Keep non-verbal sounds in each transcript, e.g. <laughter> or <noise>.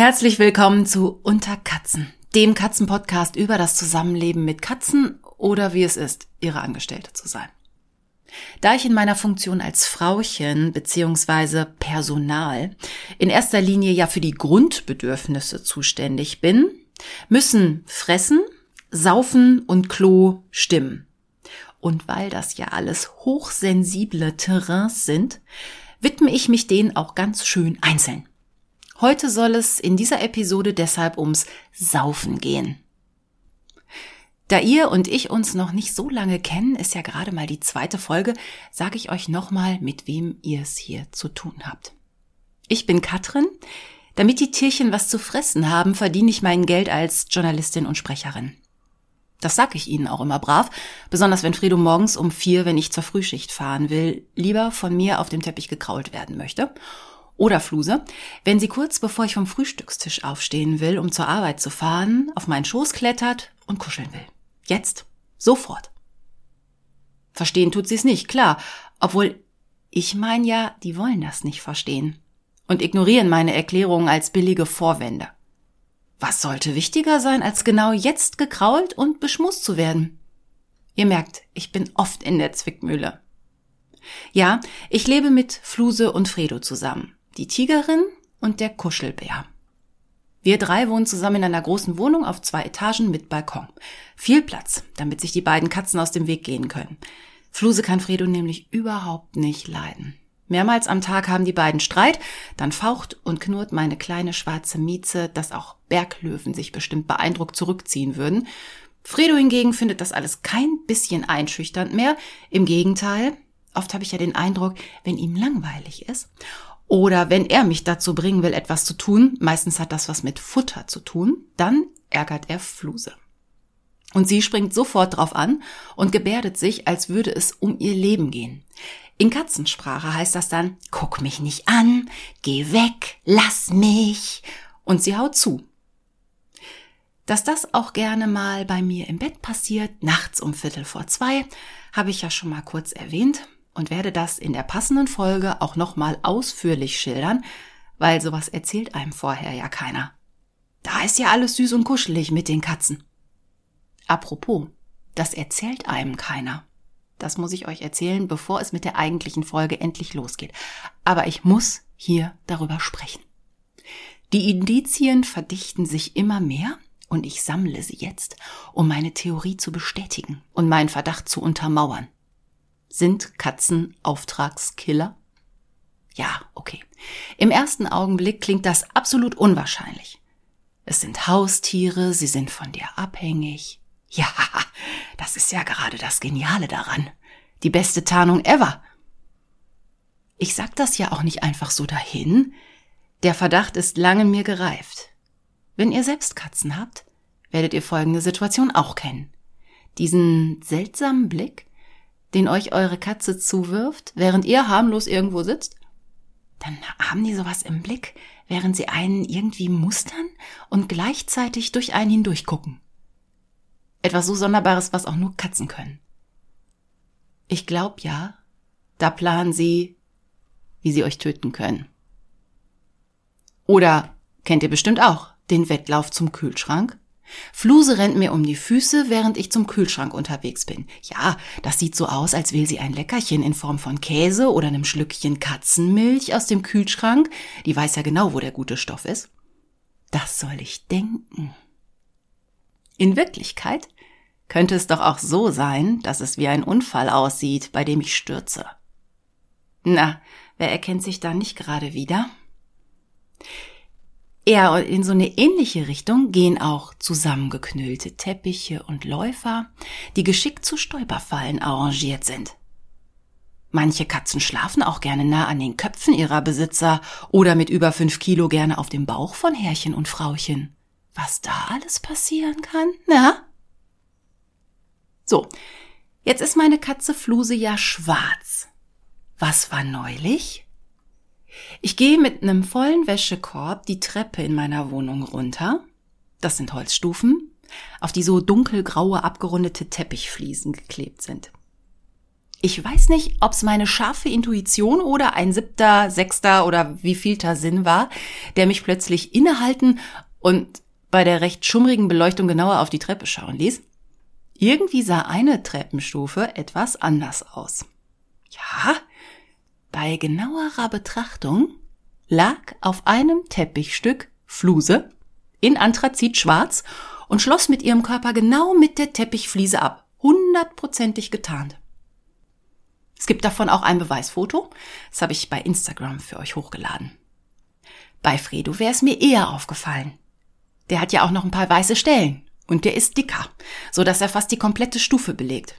Herzlich willkommen zu Unter Katzen, dem Katzenpodcast über das Zusammenleben mit Katzen oder wie es ist, ihre Angestellte zu sein. Da ich in meiner Funktion als Frauchen bzw. Personal in erster Linie ja für die Grundbedürfnisse zuständig bin, müssen Fressen, Saufen und Klo stimmen. Und weil das ja alles hochsensible Terrains sind, widme ich mich denen auch ganz schön einzeln. Heute soll es in dieser Episode deshalb ums Saufen gehen. Da ihr und ich uns noch nicht so lange kennen, ist ja gerade mal die zweite Folge, sage ich euch nochmal, mit wem ihr es hier zu tun habt. Ich bin Katrin. Damit die Tierchen was zu fressen haben, verdiene ich mein Geld als Journalistin und Sprecherin. Das sag ich Ihnen auch immer brav, besonders wenn Fredo morgens um vier, wenn ich zur Frühschicht fahren will, lieber von mir auf dem Teppich gekrault werden möchte oder Fluse, wenn sie kurz bevor ich vom Frühstückstisch aufstehen will, um zur Arbeit zu fahren, auf meinen Schoß klettert und kuscheln will. Jetzt. Sofort. Verstehen tut sie es nicht, klar. Obwohl, ich mein ja, die wollen das nicht verstehen. Und ignorieren meine Erklärungen als billige Vorwände. Was sollte wichtiger sein, als genau jetzt gekrault und beschmust zu werden? Ihr merkt, ich bin oft in der Zwickmühle. Ja, ich lebe mit Fluse und Fredo zusammen die Tigerin und der Kuschelbär. Wir drei wohnen zusammen in einer großen Wohnung auf zwei Etagen mit Balkon. Viel Platz, damit sich die beiden Katzen aus dem Weg gehen können. Fluse kann Fredo nämlich überhaupt nicht leiden. Mehrmals am Tag haben die beiden Streit, dann faucht und knurrt meine kleine schwarze Mieze, dass auch Berglöwen sich bestimmt beeindruckt zurückziehen würden. Fredo hingegen findet das alles kein bisschen einschüchternd mehr. Im Gegenteil, oft habe ich ja den Eindruck, wenn ihm langweilig ist oder wenn er mich dazu bringen will, etwas zu tun, meistens hat das was mit Futter zu tun, dann ärgert er Fluse. Und sie springt sofort drauf an und gebärdet sich, als würde es um ihr Leben gehen. In Katzensprache heißt das dann, guck mich nicht an, geh weg, lass mich. Und sie haut zu. Dass das auch gerne mal bei mir im Bett passiert, nachts um Viertel vor zwei, habe ich ja schon mal kurz erwähnt und werde das in der passenden Folge auch nochmal ausführlich schildern, weil sowas erzählt einem vorher ja keiner. Da ist ja alles süß und kuschelig mit den Katzen. Apropos, das erzählt einem keiner. Das muss ich euch erzählen, bevor es mit der eigentlichen Folge endlich losgeht. Aber ich muss hier darüber sprechen. Die Indizien verdichten sich immer mehr und ich sammle sie jetzt, um meine Theorie zu bestätigen und meinen Verdacht zu untermauern. Sind Katzen Auftragskiller? Ja, okay. Im ersten Augenblick klingt das absolut unwahrscheinlich. Es sind Haustiere, sie sind von dir abhängig. Ja, <laughs> das ist ja gerade das Geniale daran. Die beste Tarnung ever. Ich sag das ja auch nicht einfach so dahin. Der Verdacht ist lange mir gereift. Wenn ihr selbst Katzen habt, werdet ihr folgende Situation auch kennen. Diesen seltsamen Blick, den euch eure Katze zuwirft, während ihr harmlos irgendwo sitzt? Dann haben die sowas im Blick, während sie einen irgendwie mustern und gleichzeitig durch einen hindurch gucken. Etwas so Sonderbares, was auch nur Katzen können. Ich glaub ja, da planen sie, wie sie euch töten können. Oder kennt ihr bestimmt auch den Wettlauf zum Kühlschrank? Fluse rennt mir um die Füße, während ich zum Kühlschrank unterwegs bin. Ja, das sieht so aus, als will sie ein Leckerchen in Form von Käse oder einem Schlückchen Katzenmilch aus dem Kühlschrank. Die weiß ja genau, wo der gute Stoff ist. Das soll ich denken. In Wirklichkeit könnte es doch auch so sein, dass es wie ein Unfall aussieht, bei dem ich stürze. Na, wer erkennt sich da nicht gerade wieder? Ja, in so eine ähnliche Richtung gehen auch zusammengeknüllte Teppiche und Läufer, die geschickt zu Stolperfallen arrangiert sind. Manche Katzen schlafen auch gerne nah an den Köpfen ihrer Besitzer oder mit über fünf Kilo gerne auf dem Bauch von Herrchen und Frauchen. Was da alles passieren kann, na? So, jetzt ist meine Katze Fluse ja schwarz. Was war neulich? Ich gehe mit einem vollen Wäschekorb die Treppe in meiner Wohnung runter. Das sind Holzstufen, auf die so dunkelgraue abgerundete Teppichfliesen geklebt sind. Ich weiß nicht, ob es meine scharfe Intuition oder ein siebter, sechster oder wievielter Sinn war, der mich plötzlich innehalten und bei der recht schummrigen Beleuchtung genauer auf die Treppe schauen ließ. Irgendwie sah eine Treppenstufe etwas anders aus. Ja, bei genauerer Betrachtung lag auf einem Teppichstück Fluse in Anthrazit schwarz und schloss mit ihrem Körper genau mit der Teppichfliese ab, hundertprozentig getarnt. Es gibt davon auch ein Beweisfoto. Das habe ich bei Instagram für euch hochgeladen. Bei Fredo wäre es mir eher aufgefallen. Der hat ja auch noch ein paar weiße Stellen und der ist dicker, so dass er fast die komplette Stufe belegt.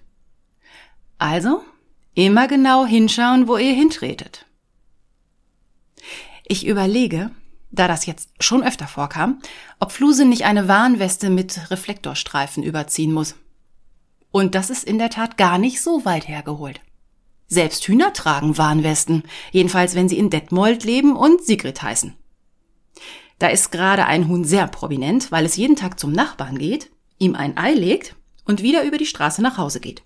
Also immer genau hinschauen, wo ihr hintretet. Ich überlege, da das jetzt schon öfter vorkam, ob Fluse nicht eine Warnweste mit Reflektorstreifen überziehen muss. Und das ist in der Tat gar nicht so weit hergeholt. Selbst Hühner tragen Warnwesten, jedenfalls wenn sie in Detmold leben und Sigrid heißen. Da ist gerade ein Huhn sehr prominent, weil es jeden Tag zum Nachbarn geht, ihm ein Ei legt und wieder über die Straße nach Hause geht.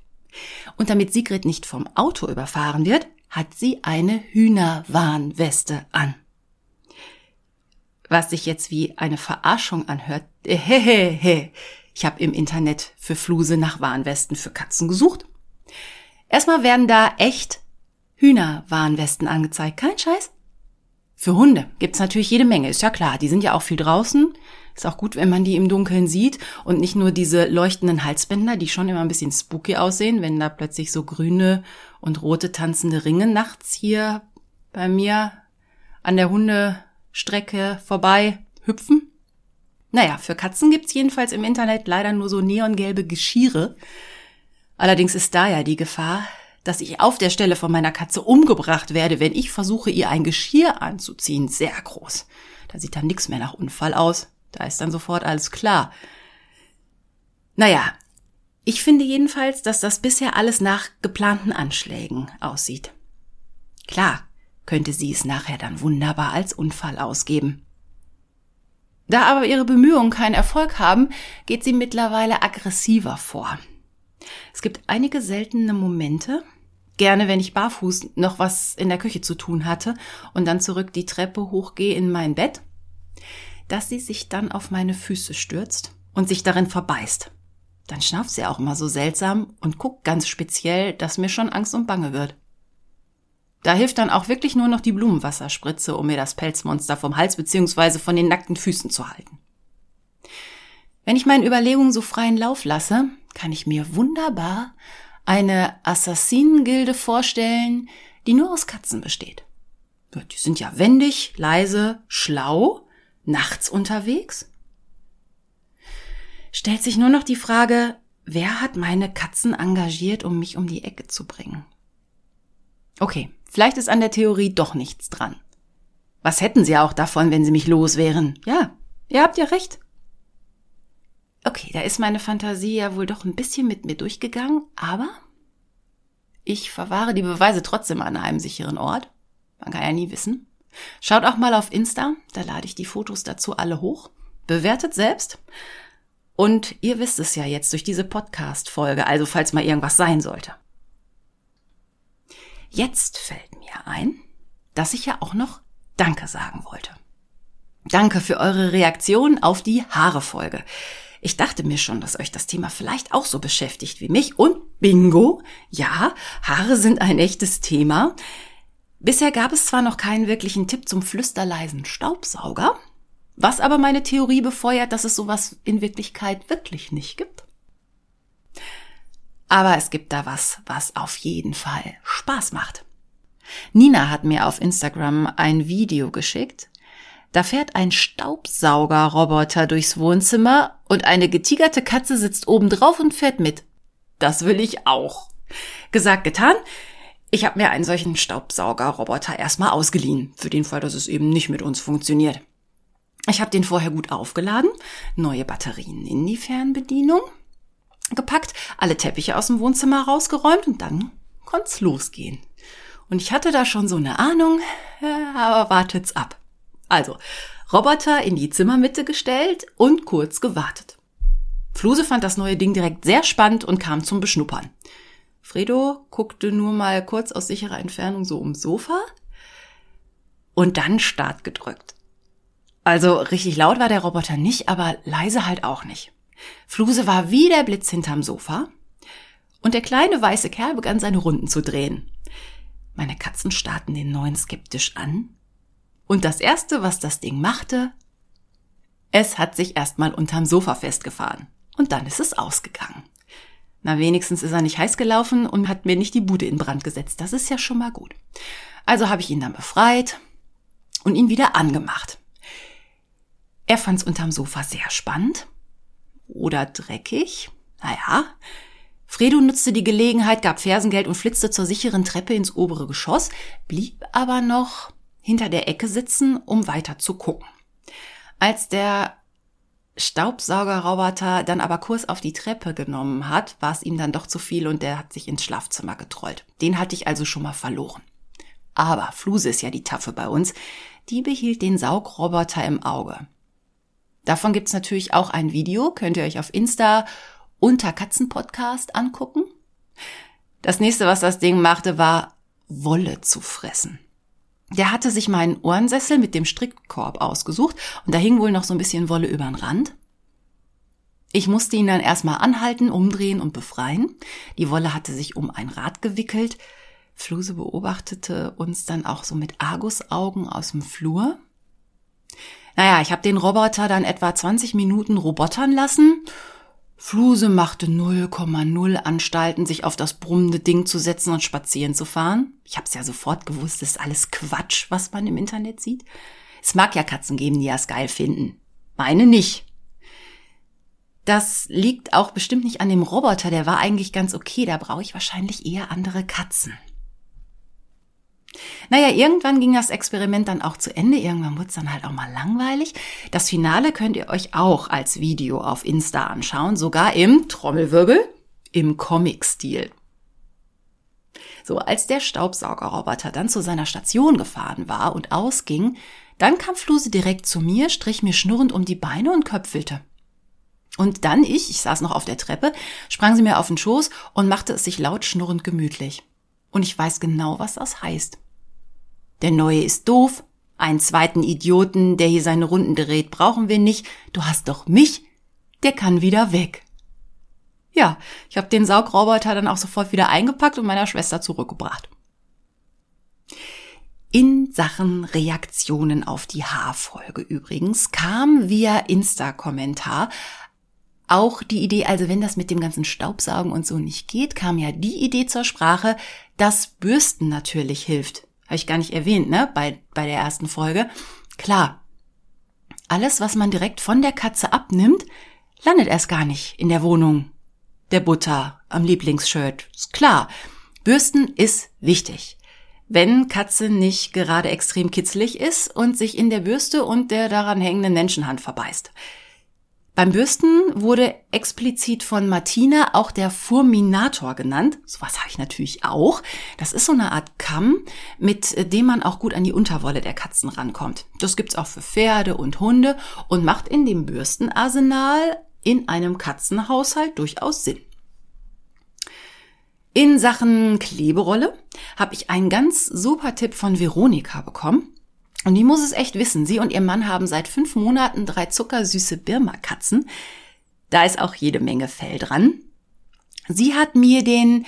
Und damit Sigrid nicht vom Auto überfahren wird, hat sie eine Hühnerwarnweste an. Was sich jetzt wie eine Verarschung anhört, hehehe. Ich habe im Internet für Fluse nach Warnwesten für Katzen gesucht Erstmal werden da echt Hühnerwarnwesten angezeigt. Kein Scheiß. Für Hunde gibt's natürlich jede Menge, ist ja klar. Die sind ja auch viel draußen. Ist auch gut, wenn man die im Dunkeln sieht und nicht nur diese leuchtenden Halsbänder, die schon immer ein bisschen spooky aussehen, wenn da plötzlich so grüne und rote tanzende Ringe nachts hier bei mir an der Hundestrecke vorbei hüpfen. Naja, für Katzen gibt's jedenfalls im Internet leider nur so neongelbe Geschirre, Allerdings ist da ja die Gefahr, dass ich auf der Stelle von meiner Katze umgebracht werde, wenn ich versuche, ihr ein Geschirr anzuziehen, sehr groß. Da sieht dann nichts mehr nach Unfall aus. Da ist dann sofort alles klar. Naja, ich finde jedenfalls, dass das bisher alles nach geplanten Anschlägen aussieht. Klar, könnte sie es nachher dann wunderbar als Unfall ausgeben. Da aber ihre Bemühungen keinen Erfolg haben, geht sie mittlerweile aggressiver vor. Es gibt einige seltene Momente, gerne wenn ich barfuß noch was in der Küche zu tun hatte und dann zurück die Treppe hochgehe in mein Bett, dass sie sich dann auf meine Füße stürzt und sich darin verbeißt. Dann schnauft sie auch mal so seltsam und guckt ganz speziell, dass mir schon Angst und Bange wird. Da hilft dann auch wirklich nur noch die Blumenwasserspritze, um mir das Pelzmonster vom Hals bzw. von den nackten Füßen zu halten. Wenn ich meinen Überlegungen so freien Lauf lasse, kann ich mir wunderbar eine Assassinengilde vorstellen, die nur aus Katzen besteht. Die sind ja wendig, leise, schlau, nachts unterwegs. Stellt sich nur noch die Frage, wer hat meine Katzen engagiert, um mich um die Ecke zu bringen? Okay, vielleicht ist an der Theorie doch nichts dran. Was hätten sie auch davon, wenn sie mich los wären? Ja, ihr habt ja recht. Okay, da ist meine Fantasie ja wohl doch ein bisschen mit mir durchgegangen, aber ich verwahre die Beweise trotzdem an einem sicheren Ort. Man kann ja nie wissen. Schaut auch mal auf Insta, da lade ich die Fotos dazu alle hoch. Bewertet selbst. Und ihr wisst es ja jetzt durch diese Podcast-Folge, also falls mal irgendwas sein sollte. Jetzt fällt mir ein, dass ich ja auch noch Danke sagen wollte. Danke für eure Reaktion auf die Haare-Folge. Ich dachte mir schon, dass euch das Thema vielleicht auch so beschäftigt wie mich. Und bingo, ja, Haare sind ein echtes Thema. Bisher gab es zwar noch keinen wirklichen Tipp zum flüsterleisen Staubsauger, was aber meine Theorie befeuert, dass es sowas in Wirklichkeit wirklich nicht gibt. Aber es gibt da was, was auf jeden Fall Spaß macht. Nina hat mir auf Instagram ein Video geschickt, da fährt ein Staubsaugerroboter durchs Wohnzimmer und eine getigerte Katze sitzt oben drauf und fährt mit. Das will ich auch. Gesagt, getan. Ich habe mir einen solchen Staubsaugerroboter erstmal ausgeliehen, für den Fall, dass es eben nicht mit uns funktioniert. Ich habe den vorher gut aufgeladen, neue Batterien in die Fernbedienung gepackt, alle Teppiche aus dem Wohnzimmer rausgeräumt und dann konnt's losgehen. Und ich hatte da schon so eine Ahnung, aber wartet's ab. Also, Roboter in die Zimmermitte gestellt und kurz gewartet. Fluse fand das neue Ding direkt sehr spannend und kam zum Beschnuppern. Fredo guckte nur mal kurz aus sicherer Entfernung so ums Sofa und dann Start gedrückt. Also richtig laut war der Roboter nicht, aber leise halt auch nicht. Fluse war wie der Blitz hinterm Sofa und der kleine weiße Kerl begann seine Runden zu drehen. Meine Katzen starrten den neuen skeptisch an. Und das erste, was das Ding machte, es hat sich erstmal unterm Sofa festgefahren. Und dann ist es ausgegangen. Na, wenigstens ist er nicht heiß gelaufen und hat mir nicht die Bude in Brand gesetzt. Das ist ja schon mal gut. Also habe ich ihn dann befreit und ihn wieder angemacht. Er fand es unterm Sofa sehr spannend oder dreckig. Naja, Fredo nutzte die Gelegenheit, gab Fersengeld und flitzte zur sicheren Treppe ins obere Geschoss, blieb aber noch hinter der Ecke sitzen, um weiter zu gucken. Als der Staubsaugerroboter dann aber Kurs auf die Treppe genommen hat, war es ihm dann doch zu viel und der hat sich ins Schlafzimmer getrollt. Den hatte ich also schon mal verloren. Aber Fluse ist ja die Taffe bei uns. Die behielt den Saugroboter im Auge. Davon gibt's natürlich auch ein Video, könnt ihr euch auf Insta unter Katzenpodcast angucken. Das nächste, was das Ding machte, war Wolle zu fressen. Der hatte sich meinen Ohrensessel mit dem Strickkorb ausgesucht und da hing wohl noch so ein bisschen Wolle über den Rand. Ich musste ihn dann erstmal anhalten, umdrehen und befreien. Die Wolle hatte sich um ein Rad gewickelt. Fluse beobachtete uns dann auch so mit Argusaugen aus dem Flur. Naja, ich habe den Roboter dann etwa 20 Minuten robotern lassen. Fluse machte 0,0 Anstalten, sich auf das brummende Ding zu setzen und spazieren zu fahren. Ich hab's ja sofort gewusst, das ist alles Quatsch, was man im Internet sieht. Es mag ja Katzen geben, die das geil finden. Meine nicht. Das liegt auch bestimmt nicht an dem Roboter, der war eigentlich ganz okay, da brauche ich wahrscheinlich eher andere Katzen. Naja, irgendwann ging das Experiment dann auch zu Ende. Irgendwann wurde es dann halt auch mal langweilig. Das Finale könnt ihr euch auch als Video auf Insta anschauen, sogar im Trommelwirbel, im Comic-Stil. So, als der Staubsaugerroboter dann zu seiner Station gefahren war und ausging, dann kam Fluse direkt zu mir, strich mir schnurrend um die Beine und köpfelte. Und dann ich, ich saß noch auf der Treppe, sprang sie mir auf den Schoß und machte es sich laut schnurrend gemütlich. Und ich weiß genau, was das heißt. Der Neue ist doof. Einen zweiten Idioten, der hier seine Runden dreht, brauchen wir nicht. Du hast doch mich. Der kann wieder weg. Ja, ich habe den Saugroboter dann auch sofort wieder eingepackt und meiner Schwester zurückgebracht. In Sachen Reaktionen auf die Haarfolge übrigens kam via Insta-Kommentar auch die Idee, also wenn das mit dem ganzen Staubsaugen und so nicht geht, kam ja die Idee zur Sprache, dass Bürsten natürlich hilft. Habe ich gar nicht erwähnt, ne? Bei, bei der ersten Folge. Klar. Alles, was man direkt von der Katze abnimmt, landet erst gar nicht in der Wohnung der Butter am Lieblingsshirt. Ist klar. Bürsten ist wichtig. Wenn Katze nicht gerade extrem kitzlig ist und sich in der Bürste und der daran hängenden Menschenhand verbeißt. Beim Bürsten wurde explizit von Martina auch der Furminator genannt. Sowas habe ich natürlich auch. Das ist so eine Art Kamm, mit dem man auch gut an die Unterwolle der Katzen rankommt. Das gibt's auch für Pferde und Hunde und macht in dem Bürstenarsenal in einem Katzenhaushalt durchaus Sinn. In Sachen Kleberolle habe ich einen ganz super Tipp von Veronika bekommen. Und die muss es echt wissen. Sie und ihr Mann haben seit fünf Monaten drei zuckersüße Birma-Katzen. Da ist auch jede Menge Fell dran. Sie hat mir den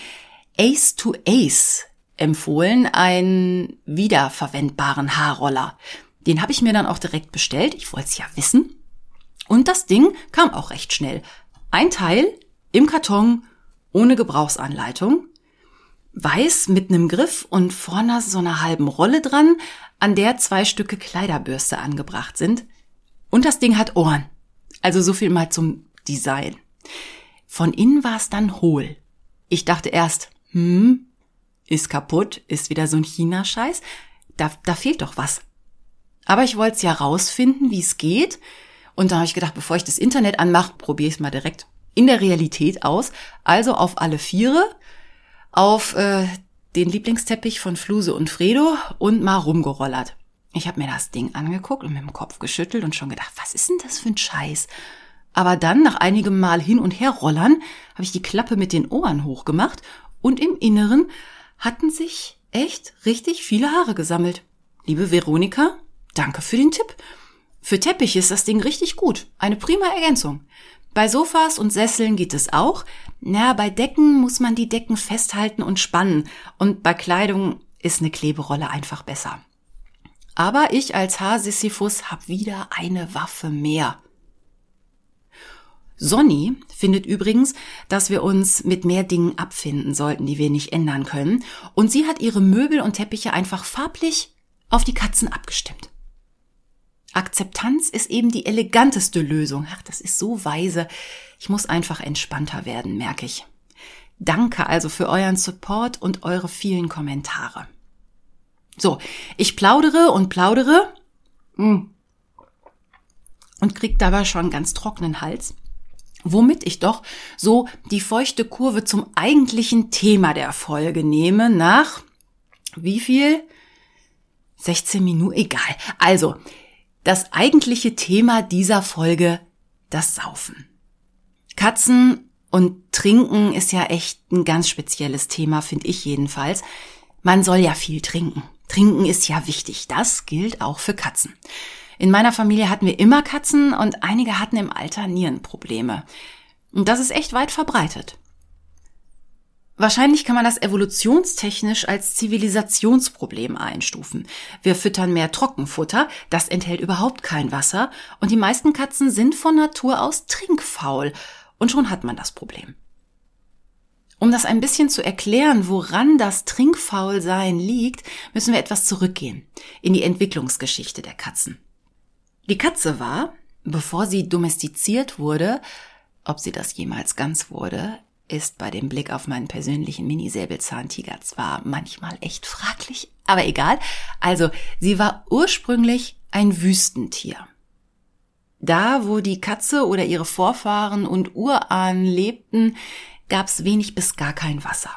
Ace to Ace empfohlen, einen wiederverwendbaren Haarroller. Den habe ich mir dann auch direkt bestellt. Ich wollte es ja wissen. Und das Ding kam auch recht schnell. Ein Teil im Karton ohne Gebrauchsanleitung. Weiß mit einem Griff und vorne so einer halben Rolle dran, an der zwei Stücke Kleiderbürste angebracht sind. Und das Ding hat Ohren. Also so viel mal zum Design. Von innen war es dann hohl. Ich dachte erst, hm, ist kaputt, ist wieder so ein China-Scheiß. Da, da fehlt doch was. Aber ich wollte es ja rausfinden, wie es geht. Und da habe ich gedacht, bevor ich das Internet anmache, probiere ich es mal direkt in der Realität aus. Also auf alle Viere, auf äh, den Lieblingsteppich von Fluse und Fredo und mal rumgerollert. Ich habe mir das Ding angeguckt und mit dem Kopf geschüttelt und schon gedacht, was ist denn das für ein Scheiß? Aber dann, nach einigem Mal hin und her rollern, habe ich die Klappe mit den Ohren hochgemacht und im Inneren hatten sich echt richtig viele Haare gesammelt. Liebe Veronika, danke für den Tipp. Für Teppich ist das Ding richtig gut. Eine prima Ergänzung. Bei Sofas und Sesseln geht es auch. Na, bei Decken muss man die Decken festhalten und spannen. Und bei Kleidung ist eine Kleberolle einfach besser. Aber ich als Haarsisyphus hab wieder eine Waffe mehr. Sonny findet übrigens, dass wir uns mit mehr Dingen abfinden sollten, die wir nicht ändern können. Und sie hat ihre Möbel und Teppiche einfach farblich auf die Katzen abgestimmt. Akzeptanz ist eben die eleganteste Lösung. Ach, das ist so weise. Ich muss einfach entspannter werden, merke ich. Danke also für euren Support und eure vielen Kommentare. So, ich plaudere und plaudere mm, und krieg dabei schon ganz trockenen Hals, womit ich doch so die feuchte Kurve zum eigentlichen Thema der Folge nehme nach wie viel? 16 Minuten, egal. Also, das eigentliche Thema dieser Folge, das Saufen. Katzen und Trinken ist ja echt ein ganz spezielles Thema, finde ich jedenfalls. Man soll ja viel trinken. Trinken ist ja wichtig. Das gilt auch für Katzen. In meiner Familie hatten wir immer Katzen und einige hatten im Alter Nierenprobleme. Und das ist echt weit verbreitet. Wahrscheinlich kann man das evolutionstechnisch als Zivilisationsproblem einstufen. Wir füttern mehr Trockenfutter, das enthält überhaupt kein Wasser, und die meisten Katzen sind von Natur aus trinkfaul, und schon hat man das Problem. Um das ein bisschen zu erklären, woran das Trinkfaulsein liegt, müssen wir etwas zurückgehen in die Entwicklungsgeschichte der Katzen. Die Katze war, bevor sie domestiziert wurde, ob sie das jemals ganz wurde, ist bei dem Blick auf meinen persönlichen Mini-Säbelzahntiger zwar manchmal echt fraglich, aber egal. Also, sie war ursprünglich ein Wüstentier. Da, wo die Katze oder ihre Vorfahren und Urahnen lebten, gab's wenig bis gar kein Wasser.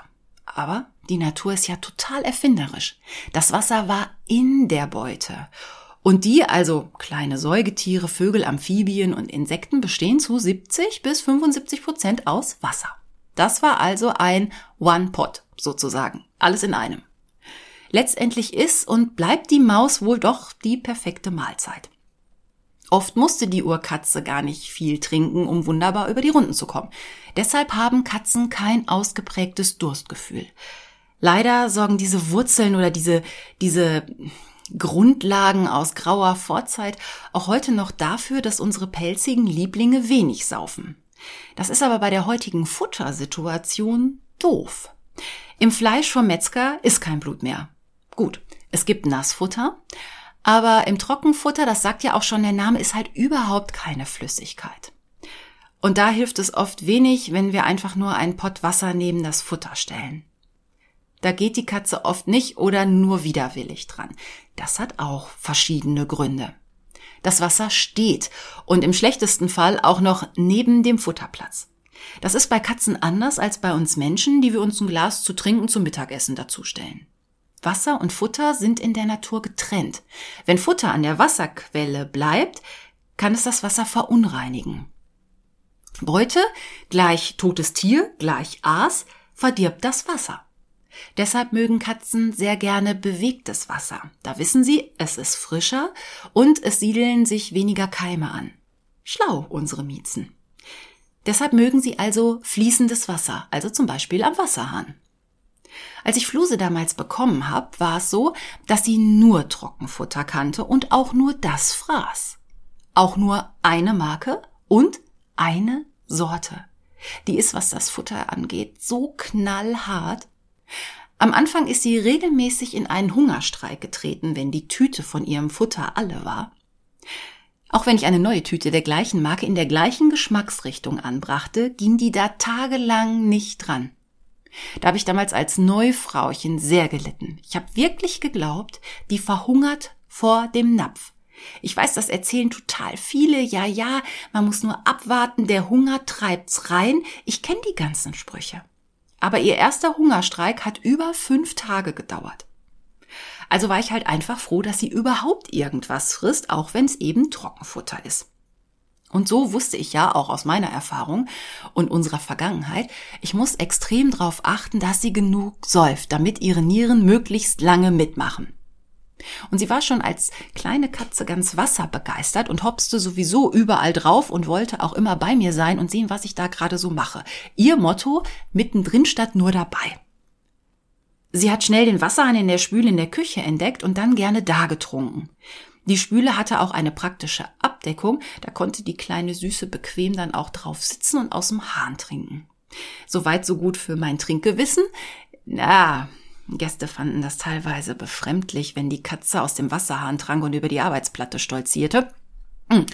Aber die Natur ist ja total erfinderisch. Das Wasser war in der Beute. Und die, also kleine Säugetiere, Vögel, Amphibien und Insekten, bestehen zu 70 bis 75 Prozent aus Wasser. Das war also ein One-Pot sozusagen. Alles in einem. Letztendlich ist und bleibt die Maus wohl doch die perfekte Mahlzeit. Oft musste die Urkatze gar nicht viel trinken, um wunderbar über die Runden zu kommen. Deshalb haben Katzen kein ausgeprägtes Durstgefühl. Leider sorgen diese Wurzeln oder diese, diese Grundlagen aus grauer Vorzeit auch heute noch dafür, dass unsere pelzigen Lieblinge wenig saufen. Das ist aber bei der heutigen Futtersituation doof. Im Fleisch vom Metzger ist kein Blut mehr. Gut, es gibt Nassfutter, aber im Trockenfutter, das sagt ja auch schon der Name, ist halt überhaupt keine Flüssigkeit. Und da hilft es oft wenig, wenn wir einfach nur einen Pott Wasser neben das Futter stellen. Da geht die Katze oft nicht oder nur widerwillig dran. Das hat auch verschiedene Gründe. Das Wasser steht und im schlechtesten Fall auch noch neben dem Futterplatz. Das ist bei Katzen anders als bei uns Menschen, die wir uns ein Glas zu trinken zum Mittagessen dazustellen. Wasser und Futter sind in der Natur getrennt. Wenn Futter an der Wasserquelle bleibt, kann es das Wasser verunreinigen. Beute gleich totes Tier gleich Aas verdirbt das Wasser. Deshalb mögen Katzen sehr gerne bewegtes Wasser. Da wissen sie, es ist frischer und es siedeln sich weniger Keime an. Schlau, unsere Miezen. Deshalb mögen sie also fließendes Wasser, also zum Beispiel am Wasserhahn. Als ich Fluse damals bekommen habe, war es so, dass sie nur Trockenfutter kannte und auch nur das fraß. Auch nur eine Marke und eine Sorte. Die ist, was das Futter angeht, so knallhart, am Anfang ist sie regelmäßig in einen Hungerstreik getreten, wenn die Tüte von ihrem Futter alle war. Auch wenn ich eine neue Tüte der gleichen Marke in der gleichen Geschmacksrichtung anbrachte, ging die da tagelang nicht dran. Da habe ich damals als Neufrauchen sehr gelitten. Ich habe wirklich geglaubt, die verhungert vor dem Napf. Ich weiß, das erzählen total viele. Ja, ja, man muss nur abwarten, der Hunger treibt's rein. Ich kenne die ganzen Sprüche. Aber ihr erster Hungerstreik hat über fünf Tage gedauert. Also war ich halt einfach froh, dass sie überhaupt irgendwas frisst, auch wenn es eben Trockenfutter ist. Und so wusste ich ja auch aus meiner Erfahrung und unserer Vergangenheit, ich muss extrem darauf achten, dass sie genug säuft, damit ihre Nieren möglichst lange mitmachen. Und sie war schon als kleine Katze ganz wasserbegeistert und hopste sowieso überall drauf und wollte auch immer bei mir sein und sehen, was ich da gerade so mache. Ihr Motto, mittendrin statt nur dabei. Sie hat schnell den Wasserhahn in der Spüle in der Küche entdeckt und dann gerne da getrunken. Die Spüle hatte auch eine praktische Abdeckung, da konnte die kleine Süße bequem dann auch drauf sitzen und aus dem Hahn trinken. Soweit so gut für mein Trinkgewissen. Na, Gäste fanden das teilweise befremdlich, wenn die Katze aus dem Wasserhahn trank und über die Arbeitsplatte stolzierte. Hm.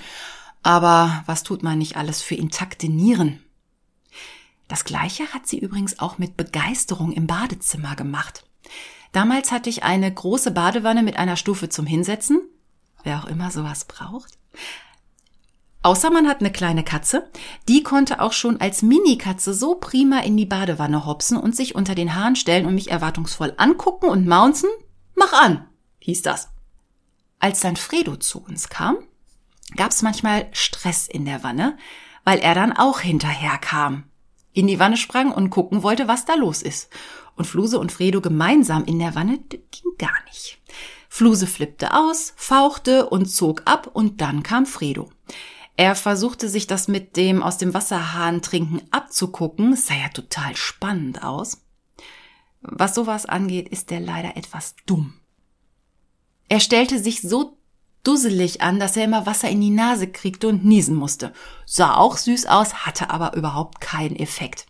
Aber was tut man nicht alles für intakte Nieren? Das gleiche hat sie übrigens auch mit Begeisterung im Badezimmer gemacht. Damals hatte ich eine große Badewanne mit einer Stufe zum Hinsetzen, wer auch immer sowas braucht. Außer man hat eine kleine Katze, die konnte auch schon als Minikatze so prima in die Badewanne hopsen und sich unter den Haaren stellen und mich erwartungsvoll angucken und maunzen. Mach an, hieß das. Als dann Fredo zu uns kam, gab's manchmal Stress in der Wanne, weil er dann auch hinterher kam, in die Wanne sprang und gucken wollte, was da los ist. Und Fluse und Fredo gemeinsam in der Wanne ging gar nicht. Fluse flippte aus, fauchte und zog ab und dann kam Fredo. Er versuchte sich das mit dem aus dem Wasserhahn trinken abzugucken. Es sah ja total spannend aus. Was sowas angeht, ist er leider etwas dumm. Er stellte sich so dusselig an, dass er immer Wasser in die Nase kriegte und niesen musste. Sah auch süß aus, hatte aber überhaupt keinen Effekt.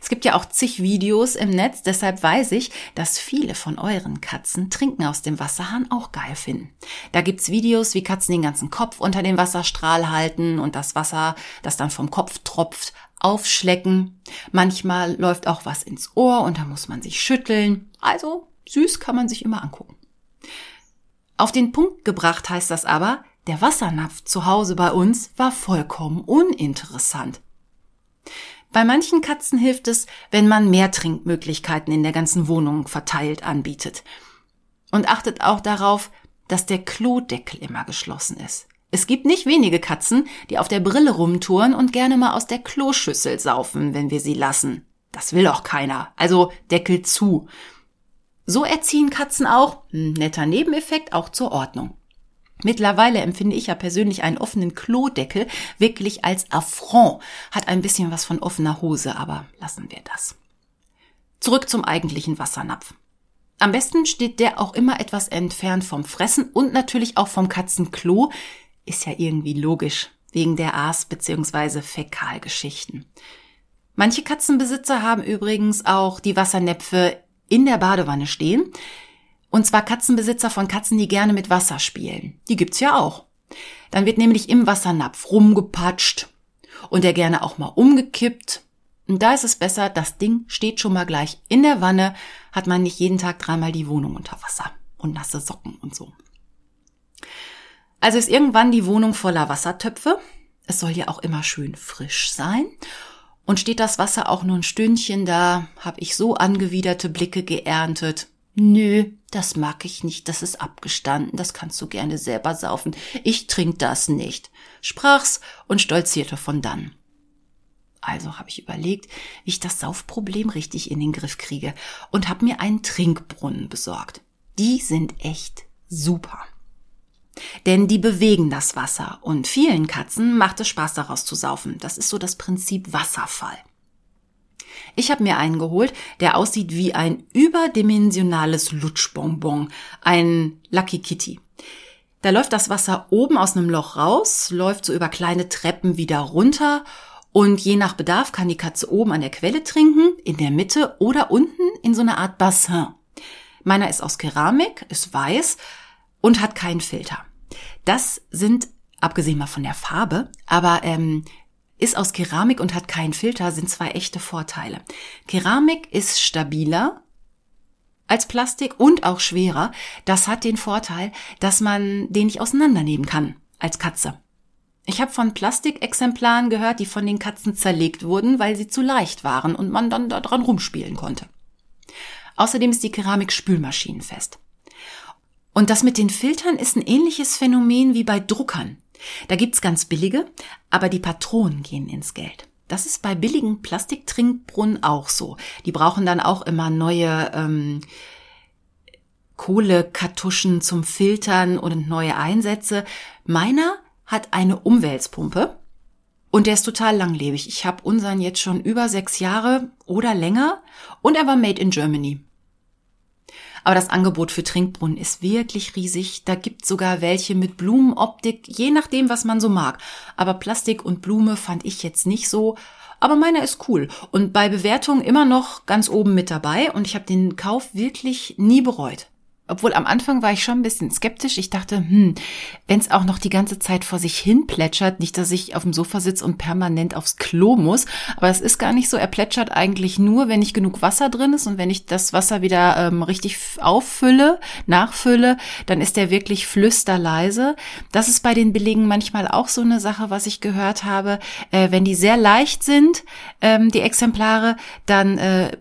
Es gibt ja auch zig Videos im Netz, deshalb weiß ich, dass viele von euren Katzen Trinken aus dem Wasserhahn auch geil finden. Da gibt's Videos, wie Katzen den ganzen Kopf unter den Wasserstrahl halten und das Wasser, das dann vom Kopf tropft, aufschlecken. Manchmal läuft auch was ins Ohr und da muss man sich schütteln. Also süß kann man sich immer angucken. Auf den Punkt gebracht heißt das aber, der Wassernapf zu Hause bei uns war vollkommen uninteressant. Bei manchen Katzen hilft es, wenn man mehr Trinkmöglichkeiten in der ganzen Wohnung verteilt anbietet. Und achtet auch darauf, dass der Klodeckel immer geschlossen ist. Es gibt nicht wenige Katzen, die auf der Brille rumtouren und gerne mal aus der Kloschüssel saufen, wenn wir sie lassen. Das will auch keiner. Also Deckel zu. So erziehen Katzen auch, netter Nebeneffekt, auch zur Ordnung. Mittlerweile empfinde ich ja persönlich einen offenen Klodeckel wirklich als Affront. Hat ein bisschen was von offener Hose, aber lassen wir das. Zurück zum eigentlichen Wassernapf. Am besten steht der auch immer etwas entfernt vom Fressen und natürlich auch vom Katzenklo. Ist ja irgendwie logisch, wegen der Aas- bzw. Fäkalgeschichten. Manche Katzenbesitzer haben übrigens auch die Wassernäpfe in der Badewanne stehen. Und zwar Katzenbesitzer von Katzen, die gerne mit Wasser spielen. Die gibt's ja auch. Dann wird nämlich im Wassernapf rumgepatscht und der gerne auch mal umgekippt. Und da ist es besser, das Ding steht schon mal gleich in der Wanne, hat man nicht jeden Tag dreimal die Wohnung unter Wasser und nasse Socken und so. Also ist irgendwann die Wohnung voller Wassertöpfe. Es soll ja auch immer schön frisch sein. Und steht das Wasser auch nur ein Stündchen da, habe ich so angewiderte Blicke geerntet. Nö, das mag ich nicht, das ist abgestanden, das kannst du gerne selber saufen. Ich trink das nicht, sprach's und stolzierte von dann. Also habe ich überlegt, wie ich das Saufproblem richtig in den Griff kriege und habe mir einen Trinkbrunnen besorgt. Die sind echt super. Denn die bewegen das Wasser und vielen Katzen macht es Spaß daraus zu saufen. Das ist so das Prinzip Wasserfall. Ich habe mir einen geholt, der aussieht wie ein überdimensionales Lutschbonbon, ein Lucky Kitty. Da läuft das Wasser oben aus einem Loch raus, läuft so über kleine Treppen wieder runter und je nach Bedarf kann die Katze oben an der Quelle trinken, in der Mitte oder unten in so einer Art Bassin. Meiner ist aus Keramik, ist weiß und hat keinen Filter. Das sind, abgesehen mal von der Farbe, aber ähm, ist aus Keramik und hat keinen Filter, sind zwei echte Vorteile. Keramik ist stabiler als Plastik und auch schwerer. Das hat den Vorteil, dass man den nicht auseinandernehmen kann als Katze. Ich habe von Plastikexemplaren gehört, die von den Katzen zerlegt wurden, weil sie zu leicht waren und man dann daran rumspielen konnte. Außerdem ist die Keramik spülmaschinenfest. Und das mit den Filtern ist ein ähnliches Phänomen wie bei Druckern. Da gibt's ganz billige, aber die Patronen gehen ins Geld. Das ist bei billigen Plastiktrinkbrunnen auch so. Die brauchen dann auch immer neue ähm, Kohlekartuschen zum Filtern und neue Einsätze. Meiner hat eine Umweltpumpe und der ist total langlebig. Ich habe unseren jetzt schon über sechs Jahre oder länger und er war made in Germany. Aber das Angebot für Trinkbrunnen ist wirklich riesig. Da gibt sogar welche mit Blumenoptik, je nachdem, was man so mag. Aber Plastik und Blume fand ich jetzt nicht so. Aber meiner ist cool und bei Bewertungen immer noch ganz oben mit dabei und ich habe den Kauf wirklich nie bereut. Obwohl am Anfang war ich schon ein bisschen skeptisch. Ich dachte, hm, wenn es auch noch die ganze Zeit vor sich hin plätschert, nicht, dass ich auf dem Sofa sitze und permanent aufs Klo muss. Aber es ist gar nicht so. Er plätschert eigentlich nur, wenn nicht genug Wasser drin ist und wenn ich das Wasser wieder ähm, richtig auffülle, nachfülle, dann ist er wirklich flüsterleise. Das ist bei den Belegen manchmal auch so eine Sache, was ich gehört habe. Äh, wenn die sehr leicht sind, ähm, die Exemplare, dann äh,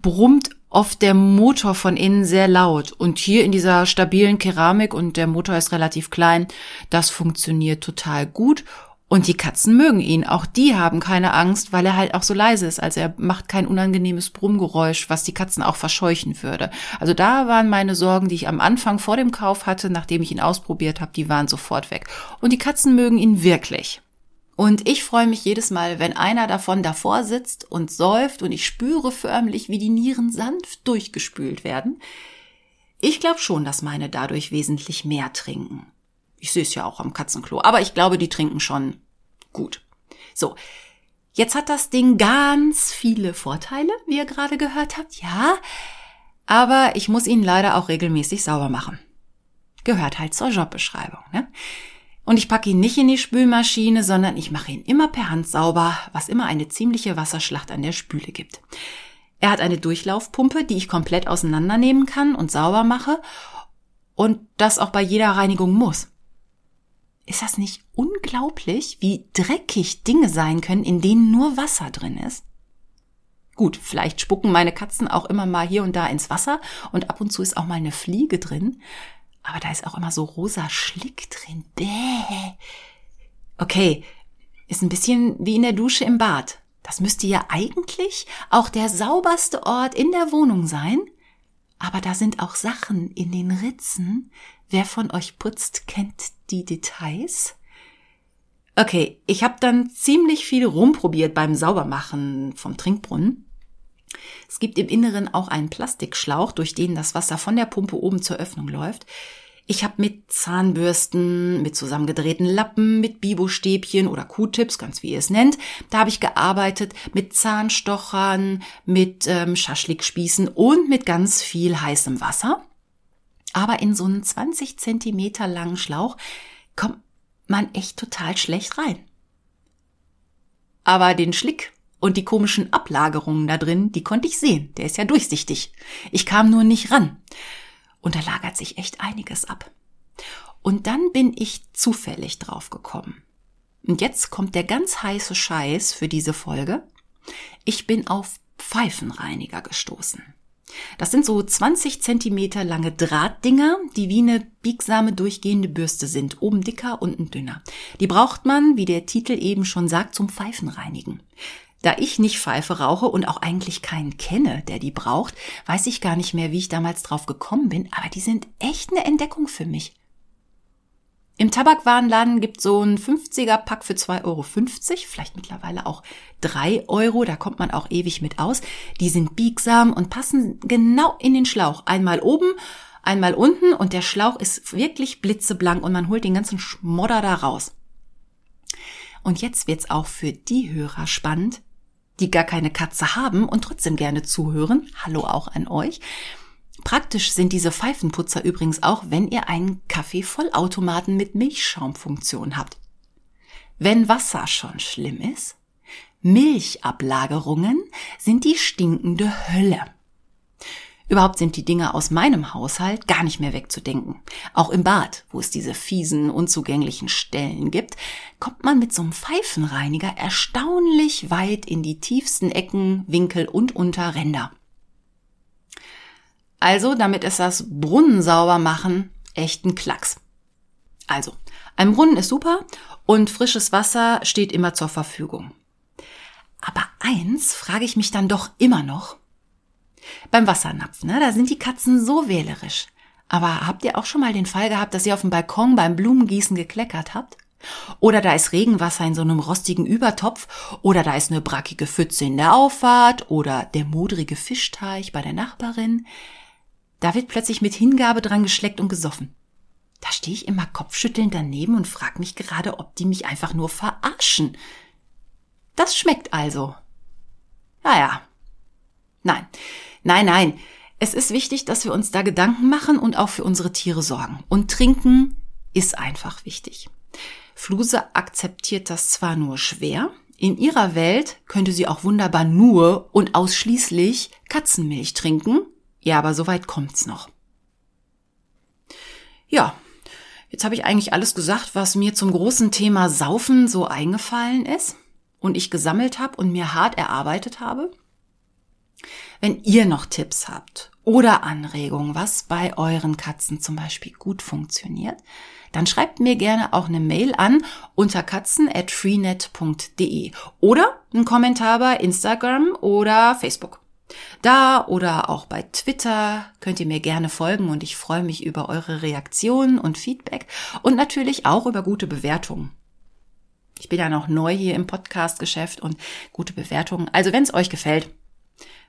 brummt oft der Motor von innen sehr laut. Und hier in dieser stabilen Keramik und der Motor ist relativ klein, das funktioniert total gut. Und die Katzen mögen ihn. Auch die haben keine Angst, weil er halt auch so leise ist. Also er macht kein unangenehmes Brummgeräusch, was die Katzen auch verscheuchen würde. Also da waren meine Sorgen, die ich am Anfang vor dem Kauf hatte, nachdem ich ihn ausprobiert habe, die waren sofort weg. Und die Katzen mögen ihn wirklich. Und ich freue mich jedes Mal, wenn einer davon davor sitzt und säuft und ich spüre förmlich, wie die Nieren sanft durchgespült werden. Ich glaube schon, dass meine dadurch wesentlich mehr trinken. Ich sehe es ja auch am Katzenklo, aber ich glaube, die trinken schon gut. So, jetzt hat das Ding ganz viele Vorteile, wie ihr gerade gehört habt, ja, aber ich muss ihn leider auch regelmäßig sauber machen. Gehört halt zur Jobbeschreibung. Ne? Und ich packe ihn nicht in die Spülmaschine, sondern ich mache ihn immer per Hand sauber, was immer eine ziemliche Wasserschlacht an der Spüle gibt. Er hat eine Durchlaufpumpe, die ich komplett auseinandernehmen kann und sauber mache und das auch bei jeder Reinigung muss. Ist das nicht unglaublich, wie dreckig Dinge sein können, in denen nur Wasser drin ist? Gut, vielleicht spucken meine Katzen auch immer mal hier und da ins Wasser und ab und zu ist auch mal eine Fliege drin, aber da ist auch immer so rosa Schlick drin. Bäh. Okay, ist ein bisschen wie in der Dusche im Bad. Das müsste ja eigentlich auch der sauberste Ort in der Wohnung sein. Aber da sind auch Sachen in den Ritzen. Wer von euch putzt, kennt die Details. Okay, ich habe dann ziemlich viel rumprobiert beim Saubermachen vom Trinkbrunnen. Es gibt im Inneren auch einen Plastikschlauch, durch den das Wasser von der Pumpe oben zur Öffnung läuft. Ich habe mit Zahnbürsten, mit zusammengedrehten Lappen, mit Bibostäbchen oder Q-Tips, ganz wie ihr es nennt, da habe ich gearbeitet, mit Zahnstochern, mit ähm, Schaschlikspießen und mit ganz viel heißem Wasser. Aber in so einen 20 Zentimeter langen Schlauch kommt man echt total schlecht rein. Aber den Schlick und die komischen Ablagerungen da drin, die konnte ich sehen. Der ist ja durchsichtig. Ich kam nur nicht ran. Und da lagert sich echt einiges ab. Und dann bin ich zufällig drauf gekommen. Und jetzt kommt der ganz heiße Scheiß für diese Folge. Ich bin auf Pfeifenreiniger gestoßen. Das sind so 20 Zentimeter lange Drahtdinger, die wie eine biegsame durchgehende Bürste sind, oben dicker, unten dünner. Die braucht man, wie der Titel eben schon sagt, zum Pfeifenreinigen. Da ich nicht Pfeife rauche und auch eigentlich keinen kenne, der die braucht, weiß ich gar nicht mehr, wie ich damals drauf gekommen bin, aber die sind echt eine Entdeckung für mich. Im Tabakwarenladen gibt so ein 50er Pack für 2,50 Euro, vielleicht mittlerweile auch 3 Euro, da kommt man auch ewig mit aus. Die sind biegsam und passen genau in den Schlauch. Einmal oben, einmal unten und der Schlauch ist wirklich blitzeblank und man holt den ganzen Schmodder da raus. Und jetzt wird's auch für die Hörer spannend, die gar keine Katze haben und trotzdem gerne zuhören. Hallo auch an euch. Praktisch sind diese Pfeifenputzer übrigens auch, wenn ihr einen Kaffeevollautomaten mit Milchschaumfunktion habt. Wenn Wasser schon schlimm ist, Milchablagerungen sind die stinkende Hölle. Überhaupt sind die Dinge aus meinem Haushalt gar nicht mehr wegzudenken. Auch im Bad, wo es diese fiesen, unzugänglichen Stellen gibt, kommt man mit so einem Pfeifenreiniger erstaunlich weit in die tiefsten Ecken, Winkel und Unterränder. Also, damit ist das Brunnensauber machen echt ein Klacks. Also, ein Brunnen ist super und frisches Wasser steht immer zur Verfügung. Aber eins frage ich mich dann doch immer noch. Beim Wassernapf, ne, da sind die Katzen so wählerisch. Aber habt ihr auch schon mal den Fall gehabt, dass ihr auf dem Balkon beim Blumengießen gekleckert habt? Oder da ist Regenwasser in so einem rostigen Übertopf, oder da ist eine brackige Pfütze in der Auffahrt, oder der modrige Fischteich bei der Nachbarin. Da wird plötzlich mit Hingabe dran geschleckt und gesoffen. Da stehe ich immer kopfschüttelnd daneben und frage mich gerade, ob die mich einfach nur verarschen. Das schmeckt also. Naja. Nein, nein, nein. Es ist wichtig, dass wir uns da Gedanken machen und auch für unsere Tiere sorgen. Und trinken ist einfach wichtig. Fluse akzeptiert das zwar nur schwer, in ihrer Welt könnte sie auch wunderbar nur und ausschließlich Katzenmilch trinken. Ja, aber so weit kommt's noch. Ja, jetzt habe ich eigentlich alles gesagt, was mir zum großen Thema Saufen so eingefallen ist und ich gesammelt habe und mir hart erarbeitet habe. Wenn ihr noch Tipps habt oder Anregungen, was bei euren Katzen zum Beispiel gut funktioniert, dann schreibt mir gerne auch eine Mail an unter katzen@freenet.de oder einen Kommentar bei Instagram oder Facebook. Da oder auch bei Twitter könnt ihr mir gerne folgen und ich freue mich über eure Reaktionen und Feedback und natürlich auch über gute Bewertungen. Ich bin ja noch neu hier im Podcast-Geschäft und gute Bewertungen. Also wenn es euch gefällt,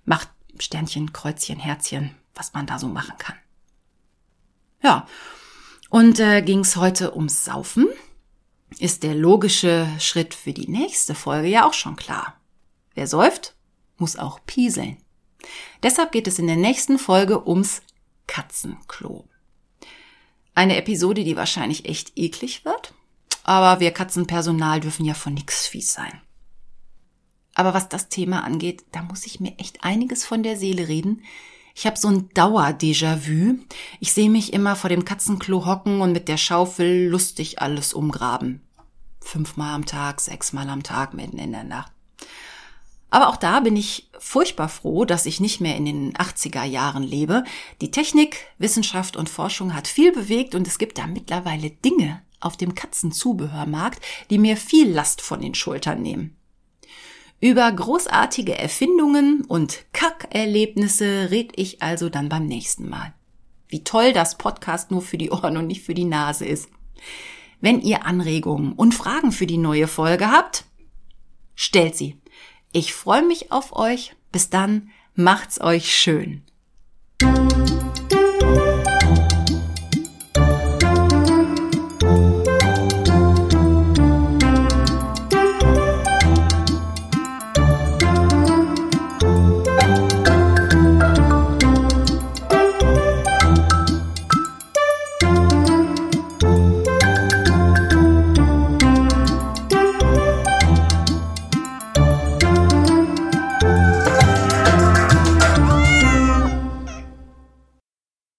macht Sternchen, Kreuzchen, Herzchen, was man da so machen kann. Ja, und äh, ging es heute ums Saufen? Ist der logische Schritt für die nächste Folge ja auch schon klar. Wer säuft, muss auch pieseln. Deshalb geht es in der nächsten Folge ums Katzenklo. Eine Episode, die wahrscheinlich echt eklig wird, aber wir Katzenpersonal dürfen ja von nix fies sein. Aber was das Thema angeht, da muss ich mir echt einiges von der Seele reden, ich habe so ein Dauer-Déjà-vu. Ich sehe mich immer vor dem Katzenklo hocken und mit der Schaufel lustig alles umgraben. Fünfmal am Tag, sechsmal am Tag, mitten in der Nacht. Aber auch da bin ich furchtbar froh, dass ich nicht mehr in den 80er Jahren lebe. Die Technik, Wissenschaft und Forschung hat viel bewegt und es gibt da mittlerweile Dinge auf dem Katzenzubehörmarkt, die mir viel Last von den Schultern nehmen. Über großartige Erfindungen und Kackerlebnisse red ich also dann beim nächsten Mal. Wie toll das Podcast nur für die Ohren und nicht für die Nase ist. Wenn ihr Anregungen und Fragen für die neue Folge habt, stellt sie. Ich freue mich auf euch. Bis dann, macht's euch schön.